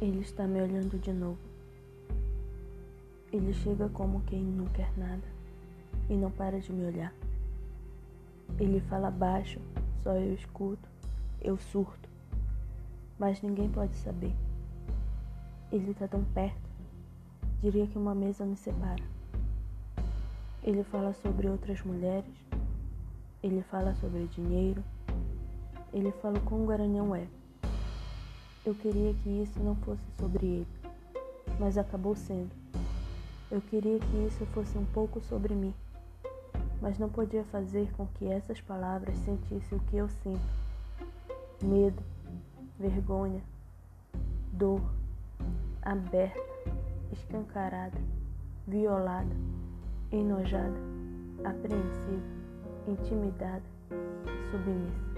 Ele está me olhando de novo. Ele chega como quem não quer nada e não para de me olhar. Ele fala baixo, só eu escuto, eu surto, mas ninguém pode saber. Ele está tão perto, diria que uma mesa nos separa. Ele fala sobre outras mulheres, ele fala sobre dinheiro, ele fala como o Garanhão é. Eu queria que isso não fosse sobre ele, mas acabou sendo. Eu queria que isso fosse um pouco sobre mim, mas não podia fazer com que essas palavras sentissem o que eu sinto: medo, vergonha, dor, aberta, escancarada, violada, enojada, apreensiva, intimidada, submissa.